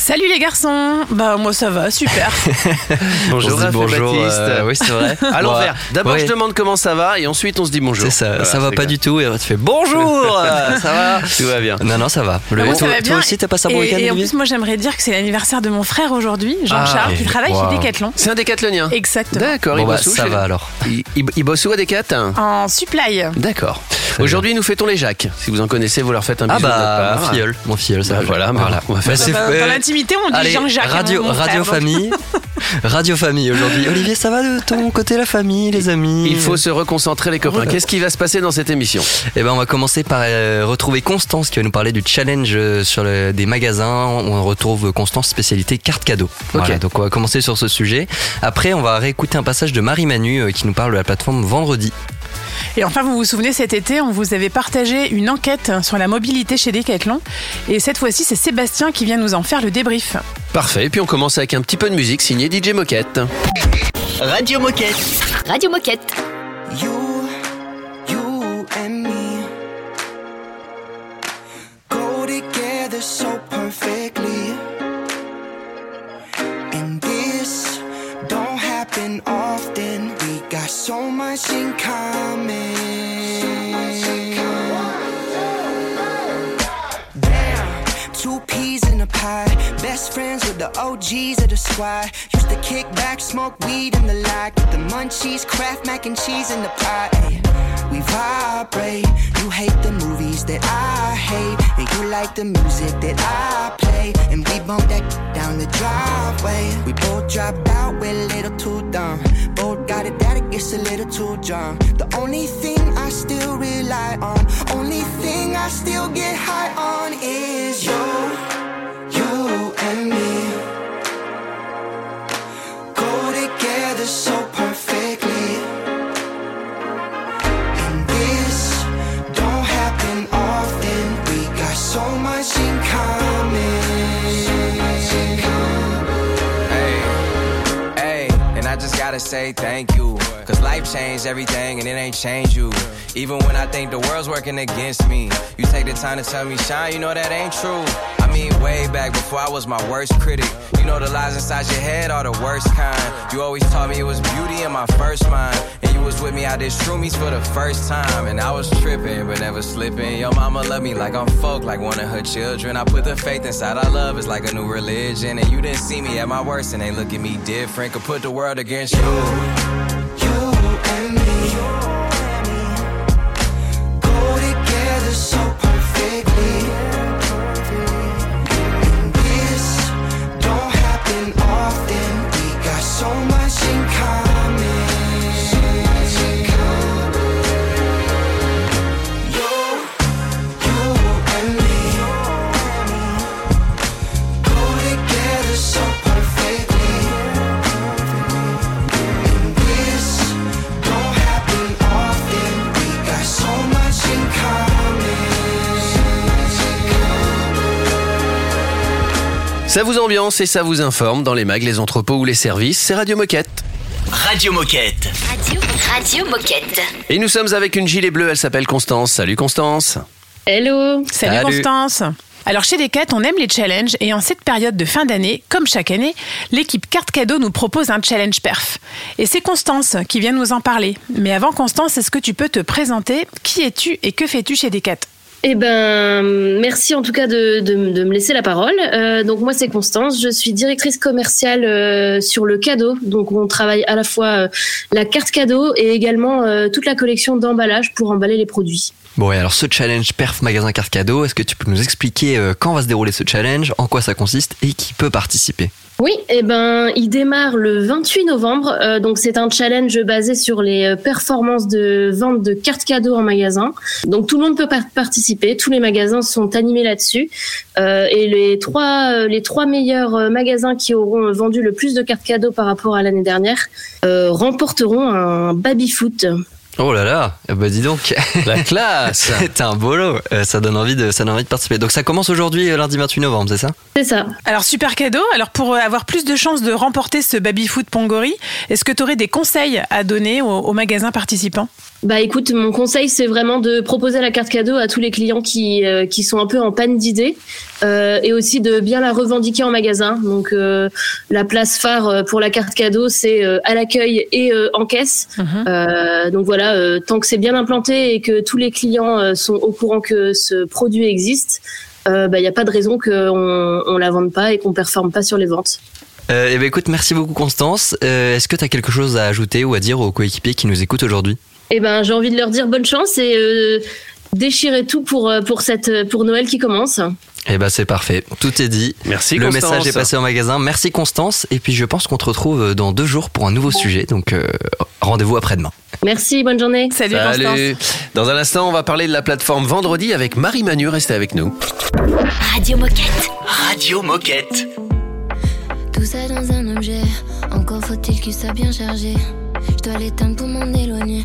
Salut les garçons Bah moi ça va, super Bonjour, On se dit bonjour, Baptiste. euh, oui, c'est vrai. À l'envers. Ouais. D'abord Ouais. je demande comment ça va et ensuite on se dit bonjour. C'est ça, Voilà, ça va pas clair. du tout et tu fais bonjour euh, Ça va Tout va bien. Non, non, ça va. Le- Ah, Moi, toi, ça va toi bien. aussi, t'as passé un bon et, week-end et en plus moi j'aimerais dire que c'est l'anniversaire de mon frère aujourd'hui, Jean-Charles, Ah, qui travaille wow. chez Decathlon. C'est un décathlonien. Exactement. D'accord, Bon, il bah, bosse où ça chez- va alors. Il, il- il bosse où à Decat? En supply. D'accord. Très Aujourd'hui nous fêtons les Jacques. Si vous en connaissez, vous leur faites un Ah bisou notre bah, mon filleul, mon filleul, ça Bah, va. voilà, mais on va faire ça. c'est Dans, fait. dans l'intimité on dit Allez, Jean-Jacques. radio, hein, mon radio donc- famille, radio famille aujourd'hui. Olivier, ça va de ton côté la famille, les amis Il faut se reconcentrer les copains. Qu'est-ce qui va se passer dans cette émission Eh ben, on va commencer par euh, retrouver Constance qui va nous parler du challenge euh, sur le- des magasins. On retrouve Constance spécialité carte cadeau. Voilà, Ok. donc on va commencer sur ce sujet. Après, on va réécouter un passage de Marie Manu euh, qui nous parle de la plateforme Vendredi. Et enfin, vous vous souvenez, cet été, on vous avait partagé une enquête sur la mobilité chez Decathlon. Et cette fois-ci, c'est Sébastien qui vient nous en faire le débrief. Parfait. Et puis on commence avec un petit peu de musique signé DJ Moquette. Radio Moquette. Radio Moquette. You, you and me go together so much in common. Damn, two peas in a pie. Best friends with the OGs of the squad. Used to kick back, smoke weed in the lot. Get the munchies, craft mac and cheese in the pot. We vibrate. You hate the movies that I hate. And you like the music that I play. And we bump that down the driveway. We both dropped out, we're a little too dumb. Both got it that it gets a little too drunk. The only thing I still rely on, only thing I still get high on is you, you and me. Go together so perfectly. And this don't happen often. We got so much in common. I gotta say thank you. Cause life changed everything and it ain't changed you. Even when I think the world's working against me, you take the time to tell me, shine, you know that ain't true. I mean, way back before I was my worst critic. You know the lies inside your head are the worst kind. You always taught me it was beauty in my first mind. And you was with me out there shroomies for the first time. And I was tripping, but never slipping. Your mama love me like I'm folk, like one of her children. I put the faith inside our love, it's like a new religion. And you didn't see me at my worst, and they look at me different. Could put the world against you. You and me Ça vous ambiance et ça vous informe dans les mags, les entrepôts ou les services. C'est Radio Moquette. Radio Moquette. Radio, Radio Moquette. Et nous sommes avec une gilet bleue, elle s'appelle Constance. Salut Constance. Hello Salut, Salut. Constance alors chez Decat, on aime les challenges et en cette période de fin d'année, comme chaque année, l'équipe Carte Cadeau nous propose un challenge perf. Et c'est Constance qui vient nous en parler. Mais avant Constance, est-ce que tu peux te présenter? Qui es-tu et que fais-tu chez Decat Eh ben, merci en tout cas de, me laisser la parole. Euh, donc moi c'est Constance, je suis directrice commerciale euh, sur le cadeau. Donc on travaille à la fois euh, la carte cadeau et également toute la collection d'emballage pour emballer les produits. Bon, et alors ce challenge perf magasin carte cadeau, est-ce que tu peux nous expliquer quand va se dérouler ce challenge, en quoi ça consiste et qui peut participer? Oui, eh ben, il démarre le 28 novembre. Euh, donc, c'est un challenge basé sur les euh, performances de vente de cartes cadeaux en magasin. Donc, tout le monde peut par- participer. Tous les magasins sont animés là-dessus. Euh, et les trois, euh, les trois meilleurs magasins qui auront vendu le plus de cartes cadeaux par rapport à l'année dernière remporteront un baby foot. Oh là là, eh bah dis donc. La classe T'es un bolo. Euh, ça donne envie de, ça donne envie de participer. Donc ça commence aujourd'hui, euh, lundi 28 novembre, c'est ça? C'est ça. Alors super cadeau. Alors pour euh, avoir plus de chances de remporter ce baby food Pongori, est-ce que tu aurais des conseils à donner aux, aux magasins participants? Bah écoute, mon conseil c'est vraiment de proposer la carte cadeau à tous les clients qui euh, qui sont un peu en panne d'idées euh, et aussi de bien la revendiquer en magasin. Donc euh, la place phare euh, pour la carte cadeau c'est euh, à l'accueil et euh, en caisse. Euh, donc voilà, euh, tant que c'est bien implanté et que tous les clients euh, sont au courant que ce produit existe, il n'y a pas de raison qu'on on la vende pas et qu'on performe pas sur les ventes. euh, Eh ben écoute, merci beaucoup Constance. Euh, Est-ce que t'as quelque chose à ajouter ou à dire aux coéquipiers qui nous écoutent aujourd'hui? Eh ben, j'ai envie de leur dire bonne chance et euh, déchirer tout pour euh, pour cette pour Noël qui commence. Eh ben c'est parfait, tout est dit. Merci Le Constance. message est passé au magasin. Merci Constance. Et puis je pense qu'on te retrouve dans deux jours pour un nouveau sujet. Donc euh, rendez-vous après-demain. Merci, bonne journée. Salut, Constance. Salut Dans un instant, on va parler de la plateforme Vendredi avec Marie Manu. Restez avec nous. Radio Moquette. Radio Moquette. Tout ça dans un objet, encore faut-il qu'il soit bien chargé. Je dois l'éteindre pour m'en éloigner.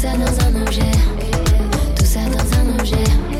Ça dans un objet, tout ça dans un objet.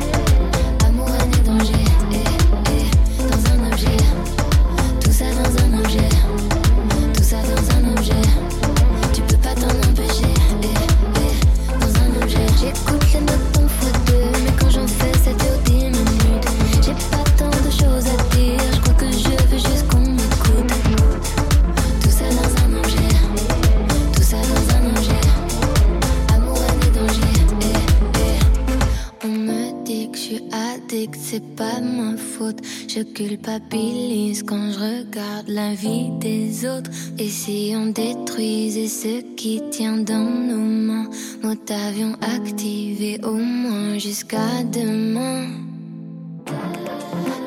C'est pas ma faute. Je culpabilise quand je regarde la vie des autres. Et si on détruisait ce qui tient dans nos mains, nous t'avions activé au moins jusqu'à demain.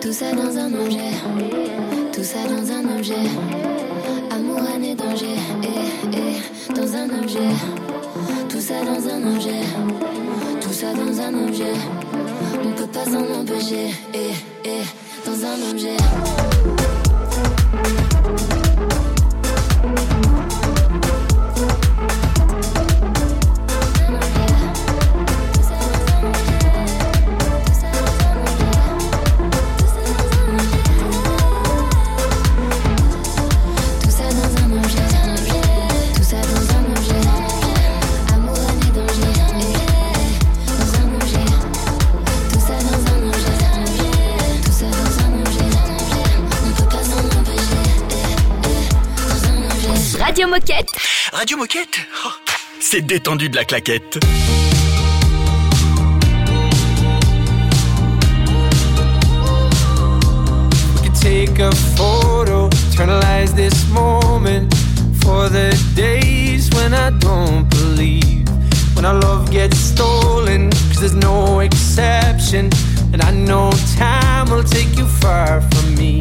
Tout ça dans un objet, tout ça dans un objet. Amour, et danger, eh, eh, dans un objet. Tout ça dans un objet, tout ça dans un objet. On peut pas s'en empêcher, eh, eh, dans un objet. Radio Moquette Oh, C'est détendu de la claquette. could take a photo, eternalize this moment for the days when I don't believe. When our love gets stolen, cause there's no exception. And I know time will take you far from me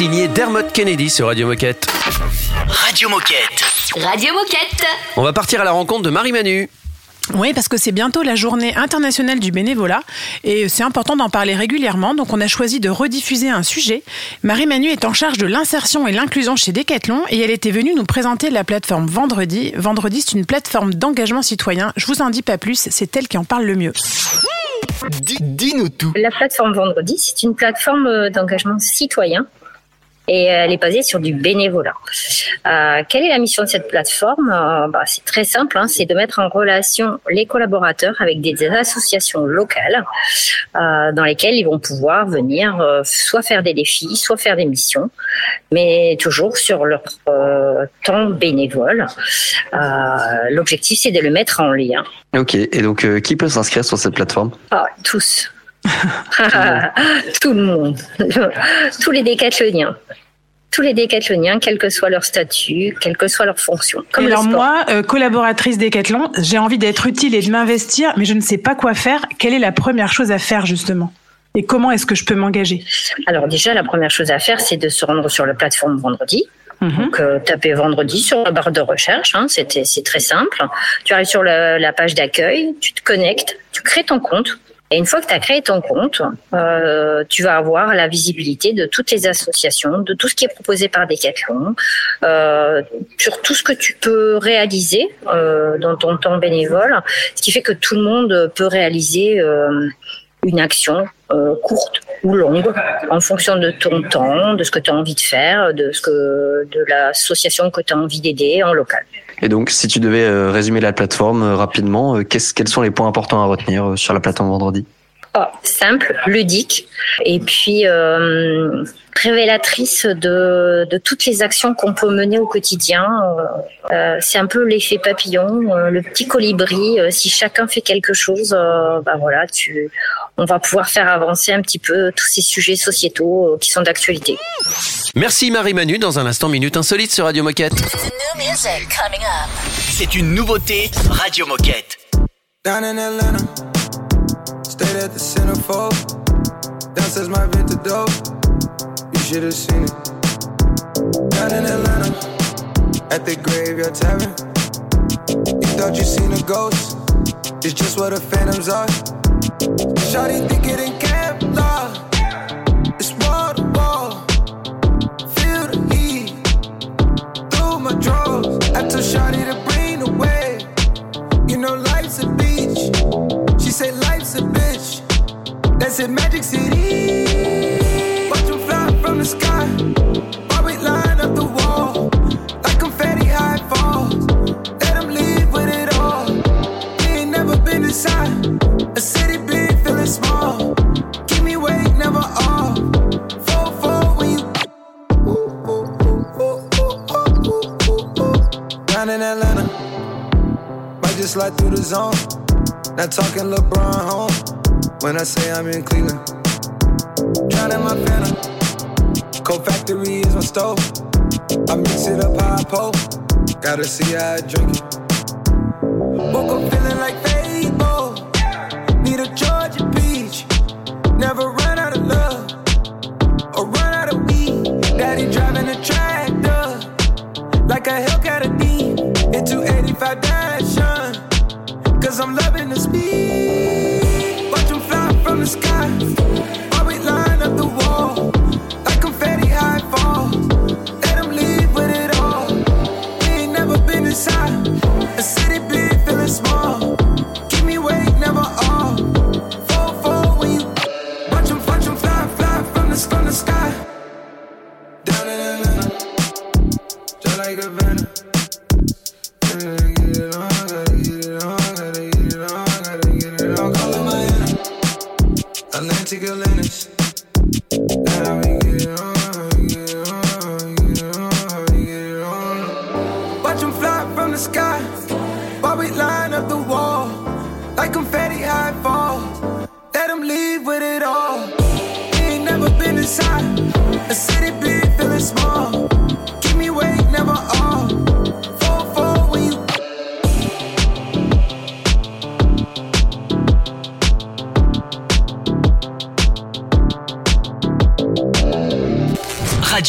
signé Dermot Kennedy sur Radio Moquette. Radio Moquette. Radio Moquette. On va partir à la rencontre de Marie-Manu. Oui, parce que c'est bientôt la journée internationale du bénévolat et c'est important d'en parler régulièrement. Donc, on a choisi de rediffuser un sujet. Marie-Manu est en charge de l'insertion et l'inclusion chez Decathlon et elle était venue nous présenter la plateforme Vendredi. Vendredi, c'est une plateforme d'engagement citoyen. Je vous en dis pas plus, c'est elle qui en parle le mieux. Dis-nous tout. La plateforme Vendredi, c'est une plateforme euh, d'engagement citoyen et elle est basée sur du bénévolat. Euh, quelle est la mission de cette plateforme? Euh, bah, C'est très simple, hein, c'est de mettre en relation les collaborateurs avec des associations locales euh, dans lesquelles ils vont pouvoir venir euh, soit faire des défis, soit faire des missions, mais toujours sur leur euh, temps bénévole. Euh, L'objectif, c'est de le mettre en lien. Ok, et donc euh, qui peut s'inscrire sur cette plateforme? Ah, tous. Tout le monde. Tous les décathloniens. Tous les décathloniens, quel que soit leur statut, quelle que soit leur fonction. Comme Alors sport. moi, euh, collaboratrice Decathlon, j'ai envie d'être utile et de m'investir, mais je ne sais pas quoi faire. Quelle est la première chose à faire justement? Et comment est-ce que je peux m'engager? Alors déjà, la première chose à faire, c'est de se rendre sur la plateforme vendredi. Donc, euh, taper vendredi sur la barre de recherche, hein, c'était- c'est très simple. Tu arrives sur la, la page d'accueil, tu te connectes, tu crées ton compte. Et une fois que tu as créé ton compte, euh, tu vas avoir la visibilité de toutes les associations, de tout ce qui est proposé par Decathlon, euh, sur tout ce que tu peux réaliser euh, dans ton temps bénévole, ce qui fait que tout le monde peut réaliser euh, une action euh, courte ou longue en fonction de ton temps, de ce que tu as envie de faire, de ce que de l'association que tu as envie d'aider en local. Et donc, si tu devais euh, résumer la plateforme euh, rapidement, euh, qu'est-ce- quels sont les points importants à retenir sur la plateforme vendredi? Simple, ludique, et puis euh, révélatrice de, de, toutes les actions qu'on peut mener au quotidien. Euh, euh c'est un peu l'effet papillon, euh, le petit colibri. Euh, si chacun fait quelque chose, bah voilà, tu, on va pouvoir faire avancer un petit peu tous ces sujets sociétaux qui sont d'actualité. Merci Marie-Manu. Dans un instant, Minute Insolite sur Radio Moquette. C'est une nouveauté Radio Moquette. Down in Atlanta, stayed at the centerfold. Downstairs my vintage dope. You should have seen it. Down in Atlanta, at the graveyard tavern. You thought you seen a ghost. It's just what the phantoms are. Shawty think it in Kevlar. That's in Magic City. Watch them fly from the sky. While we line up the wall. Like confetti high falls. Let them leave with it all. We ain't never been inside. A city big, feeling small. Keep me awake, never off. Fall, fall when you. Down in Atlanta. Might just slide through the zone. Not talking LeBron home. When I say I'm in Cleveland. Drowning my phantom. Cold factory is my stove. I mix it up how I. Gotta see how I drink it. Woke up feeling like Fable. Need a Georgia peach. Never run out of love or run out of weed. Daddy driving a tractor like a Hellcat a D into 85 Dashun. Cause I'm loving the speed from the sky.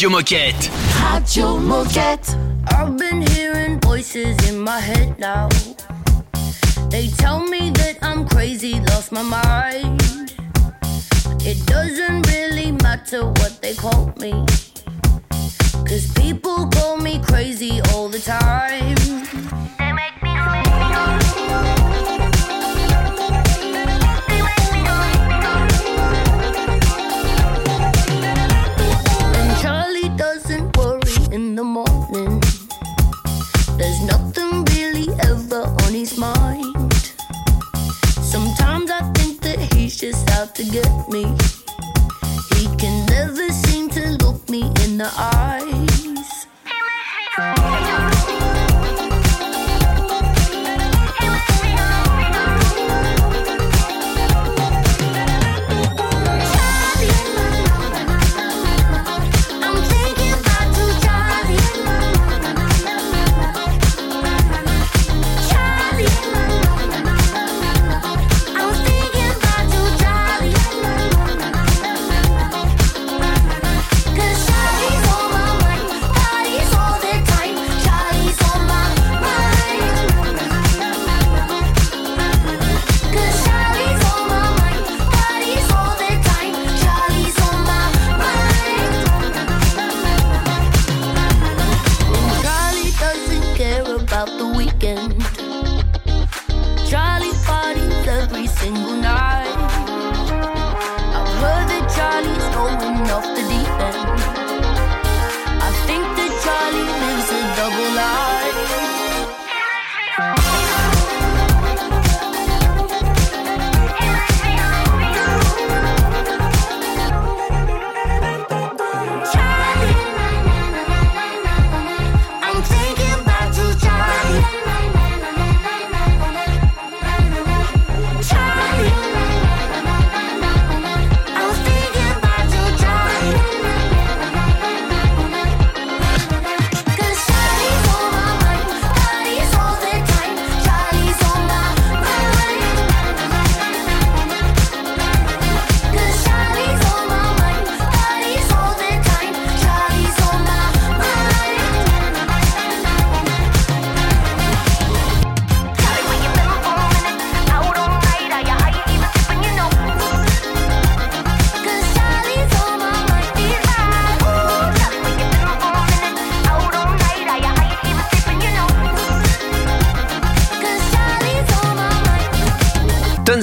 Radio Moquette. Radio Moquette. I've been hearing voices in my head now. They tell me that I'm crazy, lost my mind. It doesn't really matter what they call me. Cause people call me crazy all the time.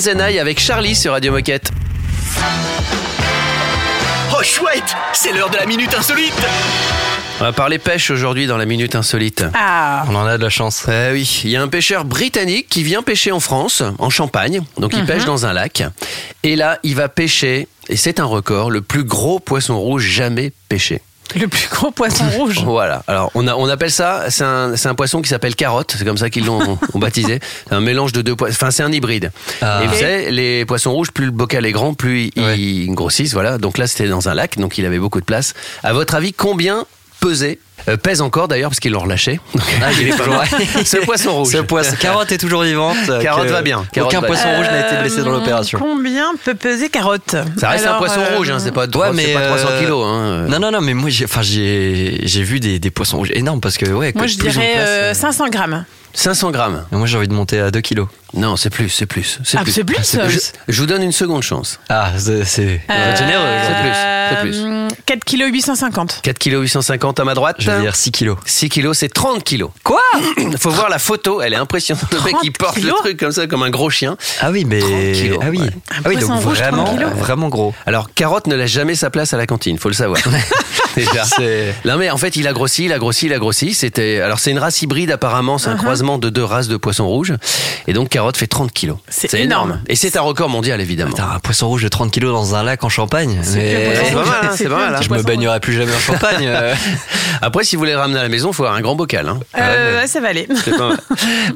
Avec Charlie sur Radio Moquette. Oh chouette, c'est l'heure de la minute insolite. On va parler pêche aujourd'hui dans la minute insolite. Ah. On en a de la chance. Eh oui, il y a un pêcheur britannique qui vient pêcher en France, en Champagne. Donc il Mhm. pêche dans un lac. Et là, il va pêcher, et c'est un record, le plus gros poisson rouge jamais pêché. Le plus gros poisson rouge. Voilà. Alors, on, a, on appelle ça, c'est un, c'est un poisson qui s'appelle carotte. C'est comme ça qu'ils l'ont ont baptisé. C'est un mélange de deux poissons. Enfin, c'est un hybride. Ah. Et vous savez, les poissons rouges, plus le bocal est grand, plus ils, ils grossissent. Voilà. Donc là, c'était dans un lac, donc il avait beaucoup de place. À votre avis, combien pesait euh, pèse encore d'ailleurs parce qu'ils l'ont relâché. Donc, Ah, il est toujours-. Ce poisson rouge. Ce poisson. Carotte est toujours vivante. Carotte Que va bien. Carotte aucun va poisson bien. rouge n'a été blessé dans Euh, l'opération. Combien peut peser carotte? Ça reste Alors, un poisson euh, rouge, hein, c'est pas, Ouais, c'est mais pas 300 euh, kilos. Hein. Non, non, non, mais moi, j'ai, enfin, j'ai, j'ai vu des, des poissons rouges énormes parce que, ouais, Moi, je dirais place, euh, euh, 500 grammes. 500 grammes. Moi, j'ai envie de monter à 2 kilos. Non, c'est plus, c'est plus. Ah, c'est plus Je, je vous donne une seconde chance. Ah, c'est, c'est Euh, généreux. C'est plus, c'est plus. euh, 4 kg 850. 4 kg 850 à ma droite. Je vais dire 6 kilos. 6 kilos, c'est 30 kilos. Quoi Faut voir la photo, elle est impressionnante. Le mec, 30 il porte le truc comme ça, comme un gros chien. Ah oui, mais. 30 kilos, ah oui. ouais. Ah oui, donc poisson rouge, 30 vraiment, vraiment gros. Alors, Carotte ne laisse jamais sa place à la cantine, faut le savoir. Déjà. C'est- Non mais en fait il a grossi, il a grossi, il a grossi. C'était alors c'est une race hybride apparemment, c'est un Uh-huh. Croisement de deux races de poissons rouges. Et donc carotte fait 30 kilos. C'est énorme. Et c'est un record mondial évidemment. Putain, un poisson rouge de 30 kilos dans un lac en Champagne. Mais... C'est pas mal, hein, c'est pas mal. hein. Je me baignerai plus jamais en Champagne. euh. Après si vous voulez le ramener à la maison, faut avoir un grand bocal. Hein. Euh, ça va aller. C'est pas mal.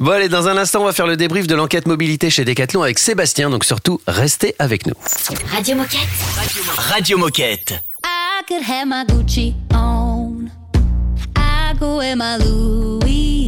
Bon allez, dans un instant on va faire le débrief de l'enquête mobilité chez Decathlon avec Sébastien. Donc surtout restez avec nous. Radio Moquette. Radio Moquette. I could have my Gucci on. I go my Louis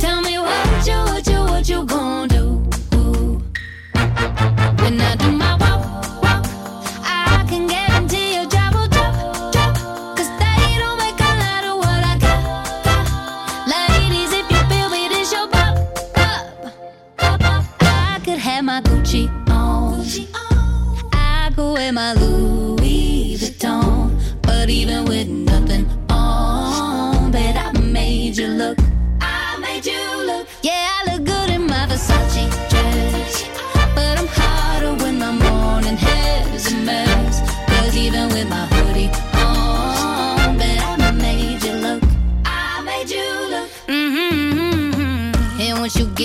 tell me what you, what you, what you gonna do? When I do my walk, walk, I can guarantee you drop drop, drop. Cause they don't make a lot of what I got, got. Ladies, if you feel me, this your pop, pop. I could have my Gucci on. I wear my Louis Vuitton. But even with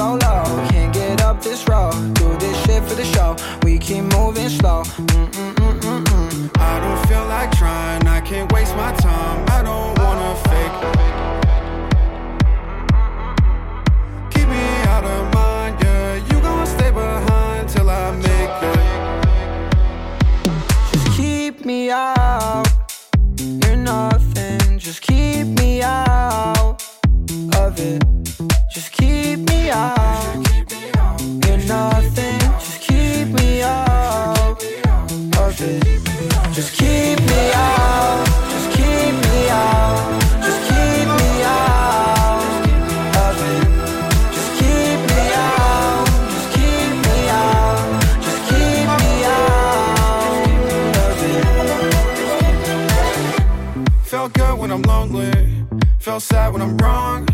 so low. Can't get up this road. Do this shit for the show. We keep moving slow. Mm-mm-mm-mm-mm. Sad when I'm wrong.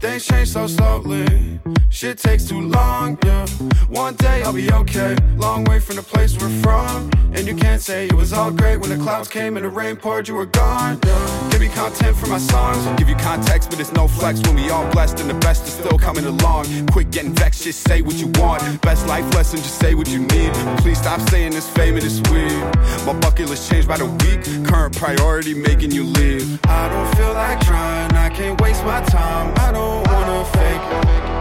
Things change so slowly. Shit takes too long, yeah. One day I'll be okay. Long way from the place we're from. And you can't say it was all great when the clouds came and the rain poured, you were gone. Yeah. Give me content for my songs. Give you context, but it's no flex when we all blessed and the best is still coming along. Quit getting vexed, just say what you want. Best life lesson, just say what you need. Please stop saying this fame and it's weird. My bucket list changed by the week. Current priority making you leave. I don't feel like trying, I can't waste my time. I don't wanna fake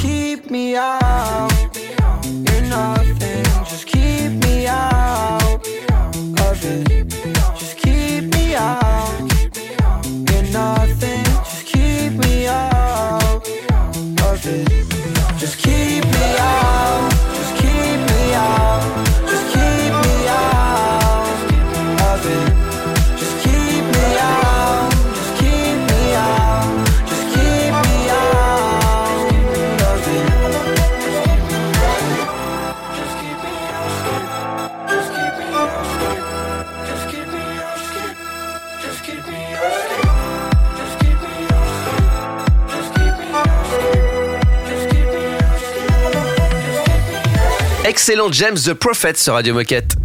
Keep me out. You're nothing. Just keep me out of it. Just keep me out. You're nothing. Just keep me out of it. Excellent James the Prophet sur Radio Moquette.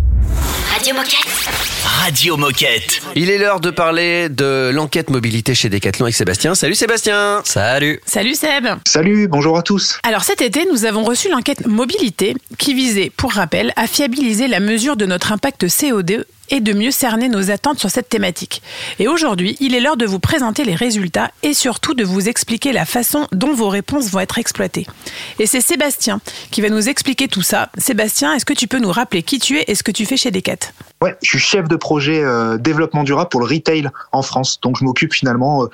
Radio Moquette. Radio Moquette. Il est l'heure de parler de l'enquête mobilité chez Decathlon avec Sébastien. Salut Sébastien Salut Salut Seb Salut, bonjour à tous. Alors cet été, nous avons reçu l'enquête mobilité qui visait, pour rappel, à fiabiliser la mesure de notre impact CO2 et de mieux cerner nos attentes sur cette thématique. Et aujourd'hui, il est l'heure de vous présenter les résultats et surtout de vous expliquer la façon dont vos réponses vont être exploitées. Et c'est Sébastien qui va nous expliquer tout ça. Sébastien, est-ce que tu peux nous rappeler qui tu es et ce que tu fais chez Decat? Ouais, je suis chef de projet euh, développement durable pour le retail en France. Donc je m'occupe finalement euh,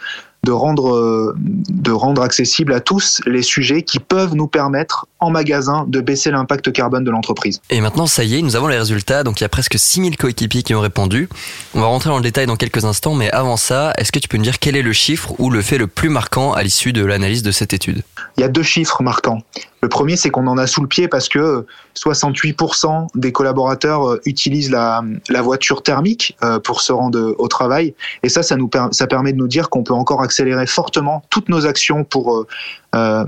de rendre euh, de rendre accessible à tous les sujets qui peuvent nous permettre en magasin de baisser l'impact carbone de l'entreprise. Et maintenant, ça y est, nous avons les résultats. Donc, il y a presque 6000 coéquipiers qui ont répondu. On va rentrer dans le détail dans quelques instants, mais avant ça, est-ce que tu peux nous dire quel est le chiffre ou le fait le plus marquant à l'issue de l'analyse de cette étude? Il y a deux chiffres marquants. Le premier, c'est qu'on en a sous le pied parce que 68% des collaborateurs euh, utilisent la, la voiture thermique euh, pour se rendre au travail. Et ça, ça, nous ça permet de nous dire qu'on peut encore accélérer fortement toutes nos actions pour euh,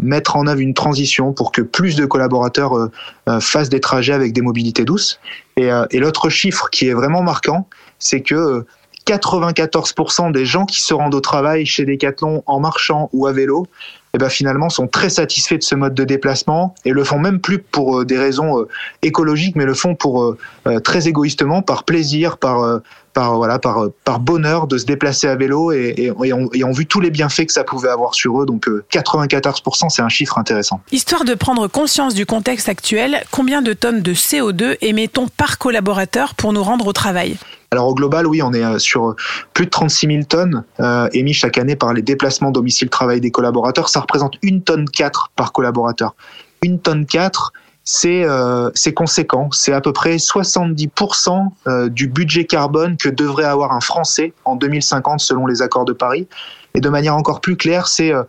mettre en œuvre une transition pour que plus de collaborateurs euh, euh, fassent des trajets avec des mobilités douces. Et, euh, et l'autre chiffre qui est vraiment marquant, c'est que euh, 94% des gens qui se rendent au travail chez Decathlon en marchant ou à vélo, eh ben finalement sont très satisfaits de ce mode de déplacement et le font même plus pour euh, des raisons euh, écologiques, mais le font pour euh, euh, très égoïstement, par plaisir, par euh, par voilà, par euh, par bonheur de se déplacer à vélo et, et, et ont, et ont vu tous les bienfaits que ça pouvait avoir sur eux. Donc euh, 94%, c'est un chiffre intéressant. Histoire de prendre conscience du contexte actuel, combien de tonnes de CO2 émettons par collaborateur pour nous rendre au travail? Alors au global, oui, on est euh, sur plus de 36 000 tonnes euh, émis chaque année par les déplacements domicile-travail des collaborateurs. Ça représente une tonne 4 par collaborateur. Une tonne 4, c'est euh, c'est conséquent. C'est à peu près 70% euh, du budget carbone que devrait avoir un Français en 2050 selon les accords de Paris. Et de manière encore plus claire, c'est euh,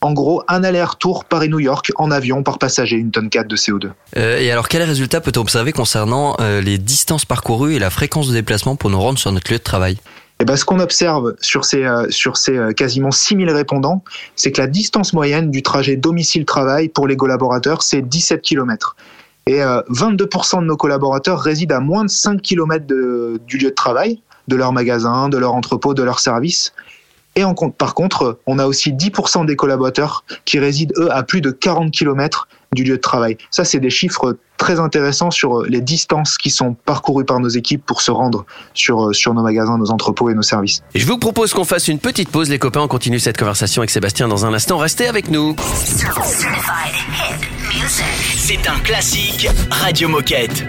en gros un aller-retour Paris-New York en avion par passager, une tonne 4 de CO2. Euh, Et alors, quels résultats peut-on observer concernant les distances parcourues et la fréquence de déplacement pour nous rendre sur notre lieu de travail? Eh ben, ce qu'on observe sur ces, euh, sur ces euh, quasiment 6000 répondants, c'est que la distance moyenne du trajet domicile-travail pour les collaborateurs, c'est 17 km. Et euh, 22% de nos collaborateurs résident à moins de 5 km du lieu de travail, de leur magasin, de leur entrepôt, de leur service. Et par contre, on a aussi 10% des collaborateurs qui résident, eux, à plus de 40 km du lieu de travail. Ça, c'est des chiffres très intéressants sur les distances qui sont parcourues par nos équipes pour se rendre sur, sur nos magasins, nos entrepôts et nos services. Et je vous propose qu'on fasse une petite pause, les copains. On continue cette conversation avec Sébastien dans un instant. Restez avec nous. C'est un classique Radio Moquette.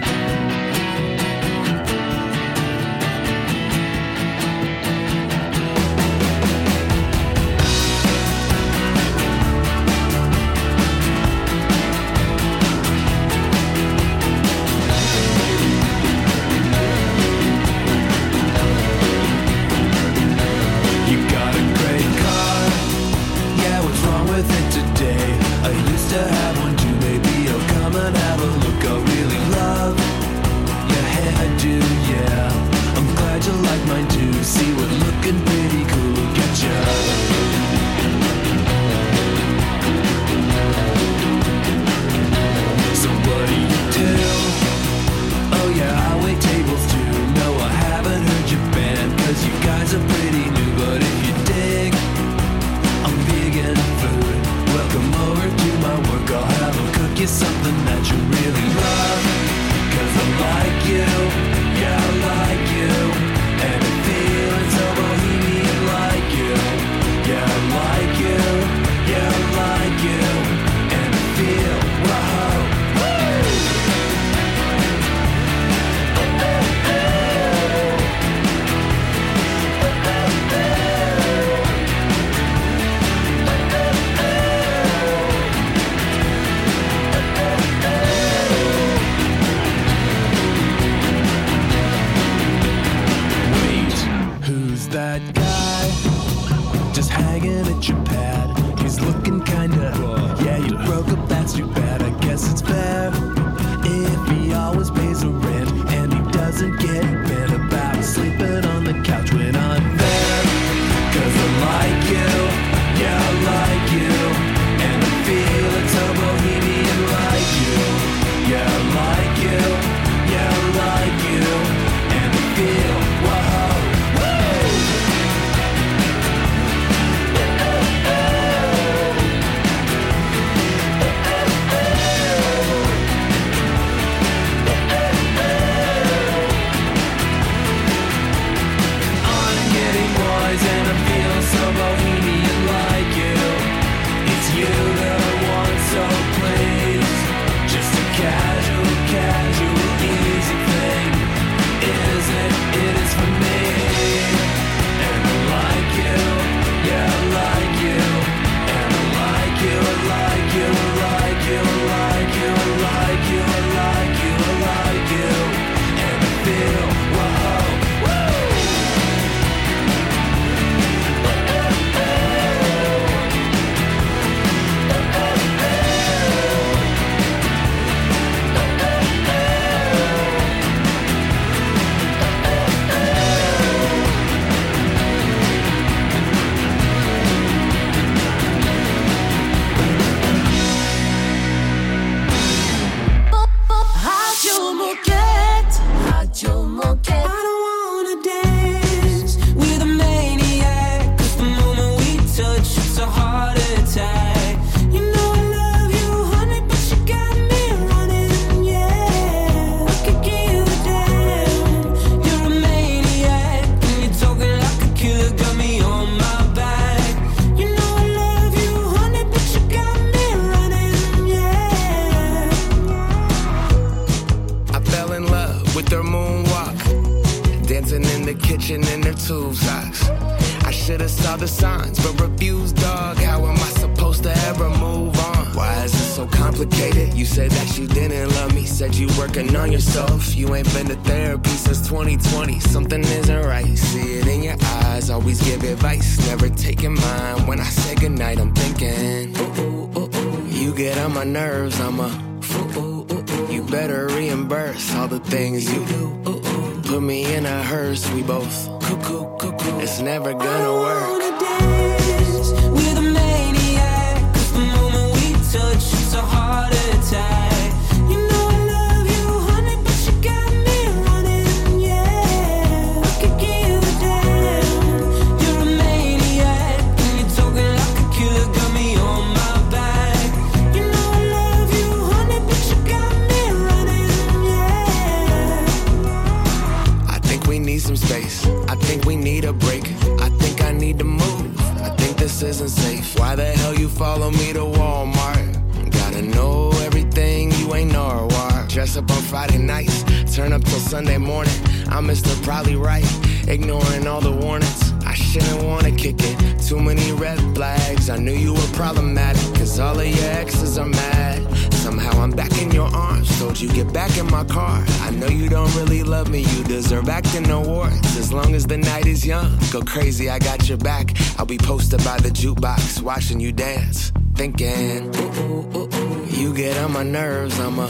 Some space. I think we need a break. I think I need to move. I think this isn't safe. Why the hell you follow me to Walmart? Gotta know everything you ain't Norwalk. Dress up on Friday nights, turn up till Sunday morning. I'm Mr. Probably Right, ignoring all the warnings. I shouldn't wanna kick it. Too many red flags. I knew you were problematic, cause all of your exes are mad. Somehow I'm back in your arms. Told you get back in my car. I know you don't really love me. You deserve acting awards. As long as the night is young, go crazy. I got your back. I'll be posted by the jukebox, watching you dance, thinking. Ooh, ooh, ooh, ooh. You get on my nerves. I'm a.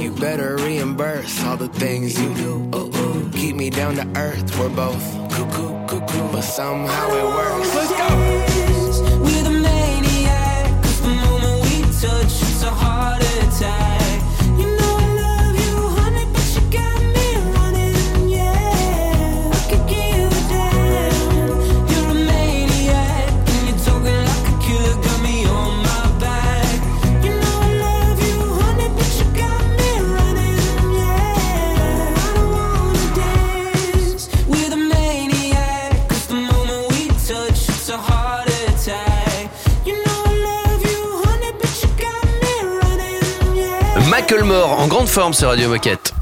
You better reimburse all the things you do. Ooh, ooh. Keep me down to earth. We're both cuckoo, cuckoo, but somehow it works. Let's go. Macklemore en grande forme sur Radio Moquette.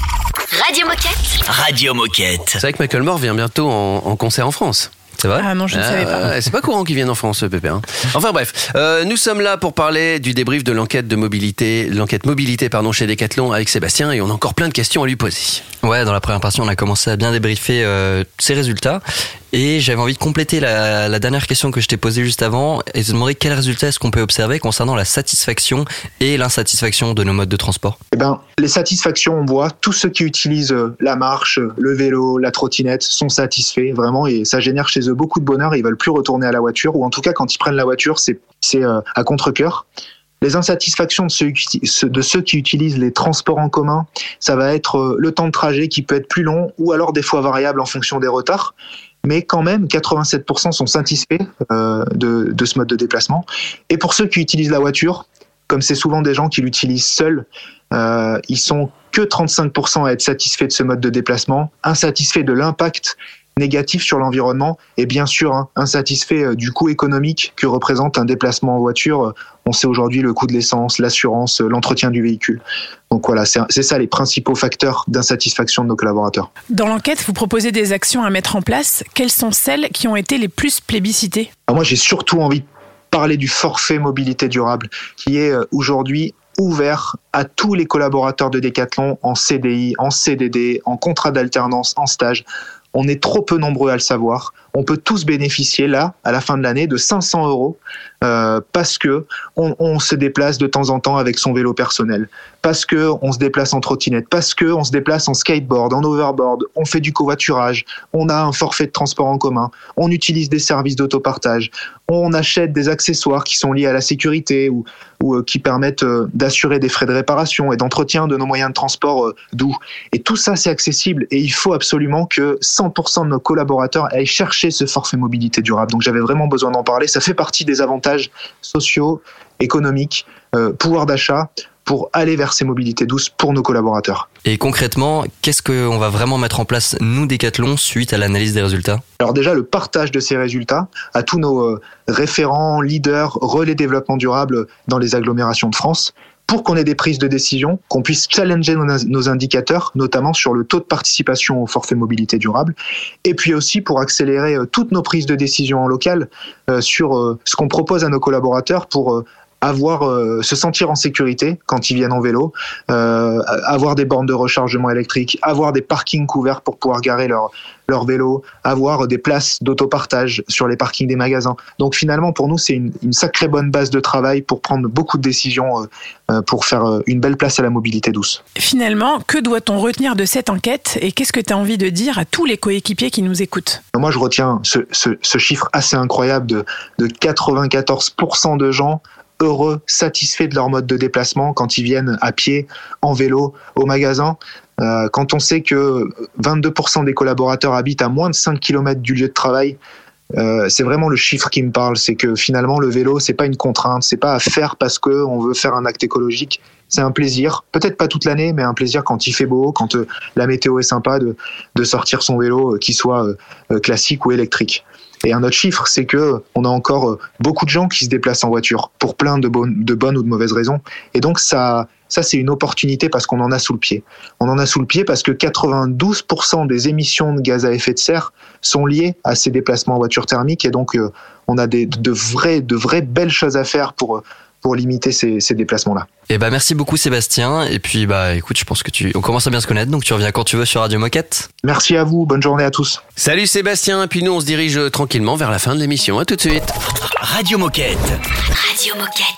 Radio Moquette. Radio Moquette. C'est vrai que Macklemore vient bientôt en, en concert en France. C'est vrai Ah non, je ne savais pas. C'est pas courant qu'il vienne en France, Pépé. hein. Enfin bref, euh, nous sommes là pour parler du débrief de l'enquête de mobilité, l'enquête mobilité pardon chez Decathlon avec Sébastien et on a encore plein de questions à lui poser. Ouais, dans la première partie, on a commencé à bien débriefer euh, ses résultats. Et j'avais envie de compléter la, dernière question que je t'ai posée juste avant et te demander quels résultats est-ce qu'on peut observer concernant la satisfaction et l'insatisfaction de nos modes de transport. Eh ben, les satisfactions, on voit, tous ceux qui utilisent euh, la marche, le vélo, la trottinette sont satisfaits vraiment et ça génère chez eux beaucoup de bonheur et ils veulent plus retourner à la voiture ou en tout cas quand ils prennent la voiture, c'est euh, à contre-cœur. Les insatisfactions de ceux, qui, de ceux qui utilisent les transports en commun, ça va être euh, le temps de trajet qui peut être plus long ou alors des fois variable en fonction des retards. Mais quand même, 87% sont satisfaits euh, de, ce mode de déplacement. Et pour ceux qui utilisent la voiture, comme c'est souvent des gens qui l'utilisent seuls, euh, ils sont que 35% à être satisfaits de ce mode de déplacement, insatisfaits de l'impact négatif sur l'environnement et bien sûr hein, insatisfaits euh, du coût économique que représente un déplacement en voiture. On sait aujourd'hui le coût de l'essence, l'assurance, l'entretien du véhicule. Donc voilà, c'est ça les principaux facteurs d'insatisfaction de nos collaborateurs. Dans l'enquête, vous proposez des actions à mettre en place. Quelles sont celles qui ont été les plus plébiscitées? Alors moi, j'ai surtout envie de parler du forfait mobilité durable, qui est euh, aujourd'hui ouvert à tous les collaborateurs de Decathlon en CDI, en CDD, en contrat d'alternance, en stage. On est trop peu nombreux à le savoir. On peut tous bénéficier là, à la fin de l'année, de 500 euros euh, parce que on, se déplace de temps en temps avec son vélo personnel, parce que on se déplace en trottinette, parce que on se déplace en skateboard, en overboard, on fait du covoiturage, on a un forfait de transport en commun, on utilise des services d'autopartage, on achète des accessoires qui sont liés à la sécurité ou, euh, qui permettent euh, d'assurer des frais de réparation et d'entretien de nos moyens de transport doux. Et tout ça, c'est accessible et il faut absolument que 100% de nos collaborateurs aillent chercher ce forfait mobilité durable. Donc j'avais vraiment besoin d'en parler. Ça fait partie des avantages sociaux, économiques, euh, pouvoir d'achat pour aller vers ces mobilités douces pour nos collaborateurs. Et concrètement, qu'est-ce qu'on va vraiment mettre en place, nous, Decathlon, suite à l'analyse des résultats? Alors déjà, le partage de ces résultats à tous nos euh, référents, leaders, relais développement durable dans les agglomérations de France. Pour qu'on ait des prises de décision, qu'on puisse challenger nos, indicateurs, notamment sur le taux de participation au forfait mobilité durable, et puis aussi pour accélérer euh, toutes nos prises de décision en local euh, sur euh, ce qu'on propose à nos collaborateurs pour avoir euh, se sentir en sécurité quand ils viennent en vélo, euh, avoir des bornes de rechargement électrique, avoir des parkings couverts pour pouvoir garer leur leur vélo, avoir des places d'autopartage sur les parkings des magasins. Donc finalement pour nous c'est une, une, sacrée bonne base de travail pour prendre beaucoup de décisions euh, pour faire euh, une belle place à la mobilité douce. Finalement, que doit-on retenir de cette enquête et qu'est-ce que tu as envie de dire à tous les coéquipiers qui nous écoutent? Moi je retiens ce, ce, ce chiffre assez incroyable de, de 94% de gens heureux, satisfaits de leur mode de déplacement quand ils viennent à pied, en vélo, au magasin. Euh, quand on sait que 22% des collaborateurs habitent à moins de 5 km du lieu de travail, euh, c'est vraiment le chiffre qui me parle. C'est que finalement, le vélo, c'est pas une contrainte, c'est pas à faire parce que on veut faire un acte écologique. C'est un plaisir, peut-être pas toute l'année, mais un plaisir quand il fait beau, quand euh, la météo est sympa, de, sortir son vélo, qu'il soit classique ou électrique. Et un autre chiffre, c'est que on a encore beaucoup de gens qui se déplacent en voiture pour plein de, bonnes, ou de mauvaises raisons. Et donc ça, ça c'est une opportunité parce qu'on en a sous le pied. On en a sous le pied parce que 92% des émissions de gaz à effet de serre sont liées à ces déplacements en voiture thermique. Et donc on a des, de vraies, de vraies belles choses à faire pour pour limiter ces, ces déplacements-là. Et bah merci beaucoup Sébastien. Et puis bah écoute, je pense que tu, on commence à bien se connaître, donc tu reviens quand tu veux sur Radio Moquette. Merci à vous, bonne journée à tous. Salut Sébastien. Et puis nous on se dirige tranquillement vers la fin de l'émission. À tout de suite. Radio Moquette. Radio Moquette.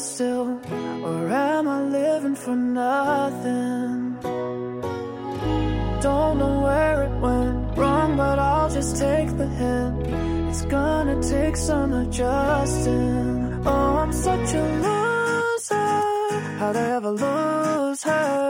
Still? Or am I living for nothing? Don't know where it went wrong, but I'll just take the hint. It's gonna take some adjusting. Oh, I'm such a loser. How'd I ever lose her?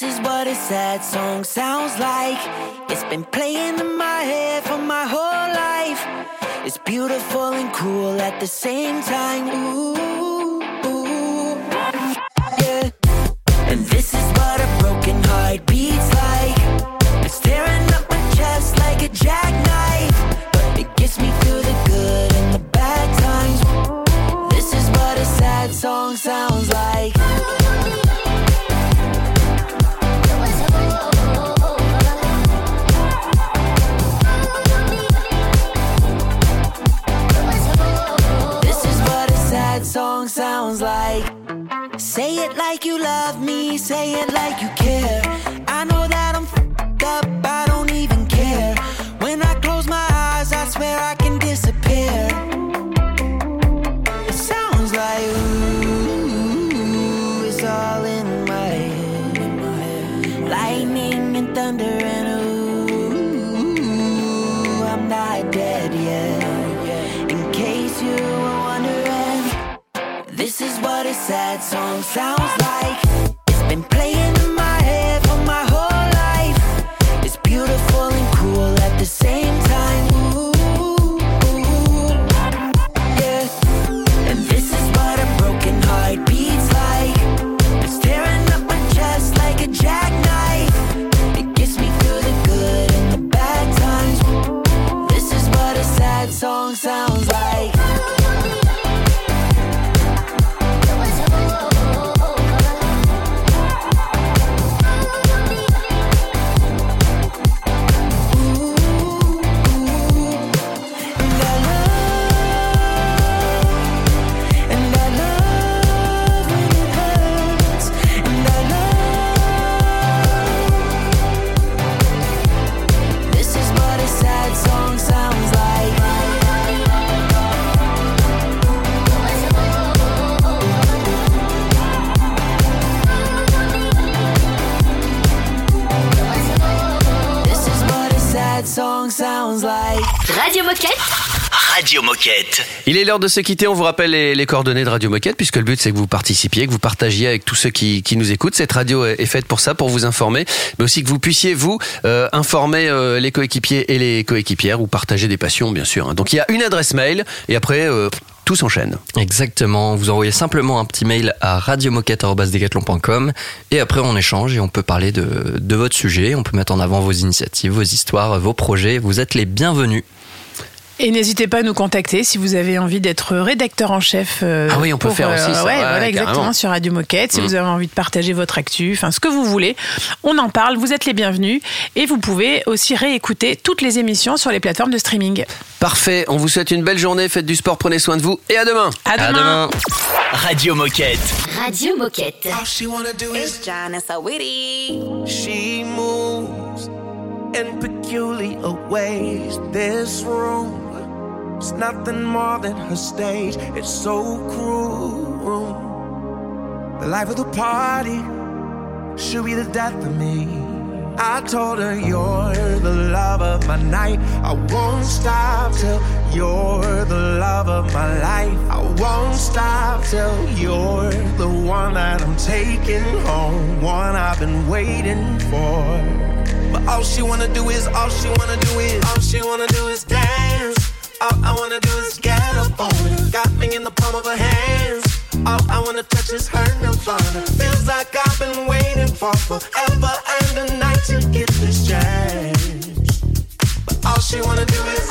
This is what a sad song sounds like. It's been playing in my head for my whole life. It's beautiful and cruel at the same time. Ooh, ooh, yeah. And this say it like you Moquette. Radio Moquette. Il est l'heure de se quitter. On vous rappelle les, les coordonnées de Radio Moquette, puisque le but c'est que vous participiez, que vous partagiez avec tous ceux qui, qui nous écoutent. Cette radio est est faite pour ça, pour vous informer, mais aussi que vous puissiez vous euh, informer euh, les coéquipiers et les coéquipières ou partager des passions, bien sûr. hein. Donc il y a une adresse mail et après euh, tout s'enchaîne. Exactement. Vous envoyez simplement un petit mail à radiomoquette.com et après on échange et on peut parler de, de votre sujet. On peut mettre en avant vos initiatives, vos histoires, vos projets. Vous êtes les bienvenus. Et n'hésitez pas à nous contacter si vous avez envie d'être rédacteur en chef. euh, Ah oui, on peut pour, faire aussi ça. Ouais, Ouais, voilà, exactement, sur Radio Moquette. Si Mm. vous avez envie de partager votre actu, enfin ce que vous voulez, on en parle. Vous êtes les bienvenus. Et vous pouvez aussi réécouter toutes les émissions sur les plateformes de streaming. Parfait. On vous souhaite une belle journée. Faites du sport, prenez soin de vous et à demain. À demain. Radio Moquette. Radio Moquette. All she wanna do is John and so witty. She moves in peculiar ways. This room is nothing more than her stage. It's so cruel. The life of the party should be the death of me. I told her you're the love of my night. I won't stop till you're the love of my life. I won't stop till you're the one that I'm taking home, one I've been waiting for. But all she wanna do is, all she wanna do is, all she wanna do is dance. All I wanna do is get up on it. Got me in the palm of her hands. All I wanna touch is her nirvana. Feels like I've been waiting for forever and a night to get this chance. But all she wanna do is,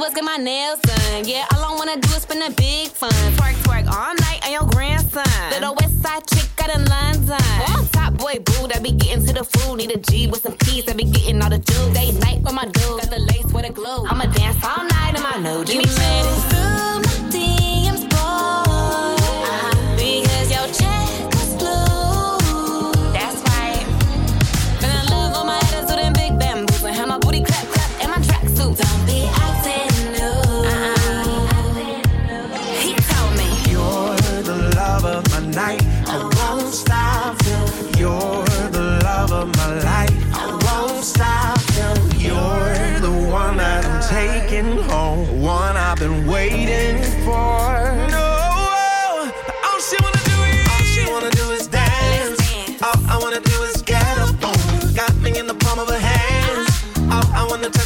All I wanna do is get my nails done. Yeah, all I wanna do is spend a big fun. Twerk, twerk all night on your grandson. Little west side chick out in London. Oh, top boy boo that be getting to the food. Need a G with some keys that be getting all the juice. Day night with my dude. Got the lace with a glue. I'ma dance all night in my new Give me.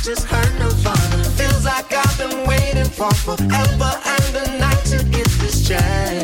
Touches her nirvana. Feels like I've been waiting for forever and a night to get this chance.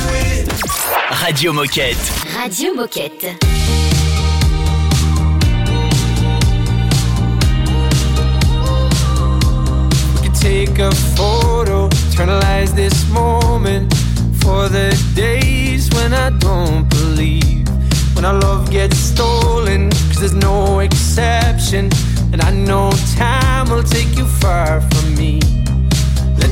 Radio Moquette. Radio Moquette. We could take a photo, eternalize this moment for the days when I don't believe. When our love gets stolen, cause there's no exception. And I know time will take you far from me.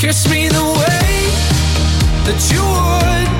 kiss me the way that you would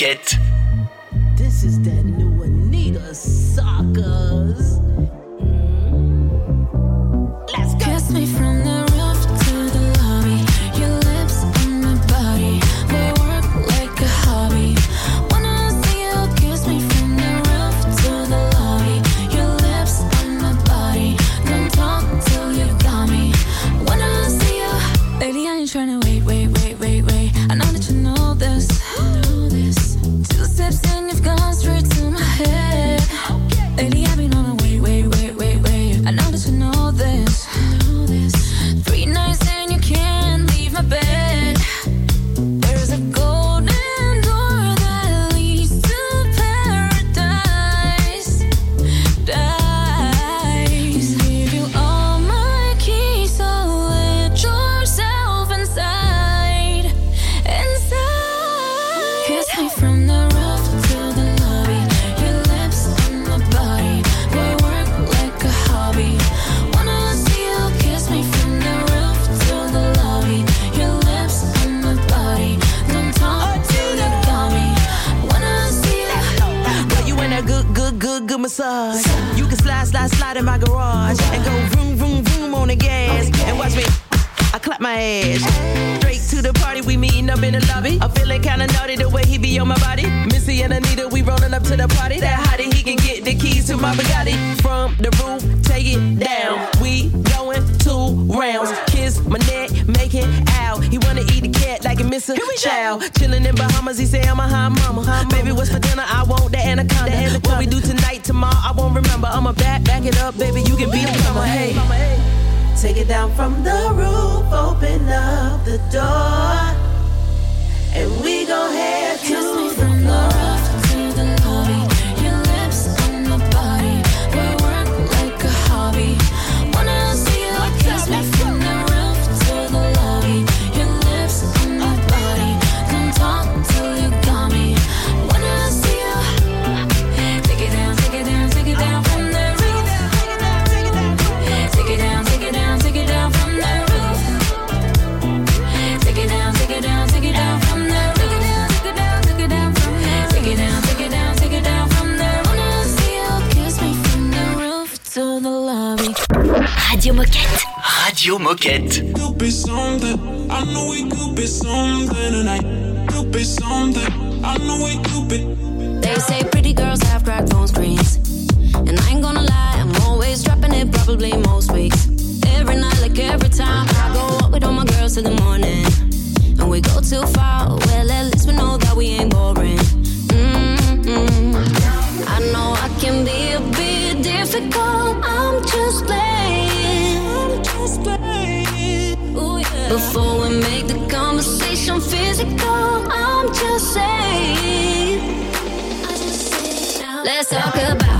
Radio We rolling up to the party, that hottie, he can get the keys to my Bugatti. From the roof, take it down. We going two rounds. Kiss my neck, make it out. He wanna eat a cat like a missile Chow. Chilling in Bahamas, he say I'm a high mama. High mama. Baby, what's for dinner? I want the anaconda. the anaconda. What we do tonight, tomorrow, I won't remember. I'ma back, back it up, baby, you can be the mama. Hey. hey. Take it down from the roof, open up the door, and we gon' head to the floor. Radio Moquette. Radio Moquette. Could be something. I know we could be something tonight. Could be something. I know it could be. They say pretty girls have cracked phone screens. And I ain't gonna lie, I'm always dropping it probably most weeks. Every night, like every time I go up with all my girls in the morning. And we go too far physical. I'm just saying. Uh, Let's talk about.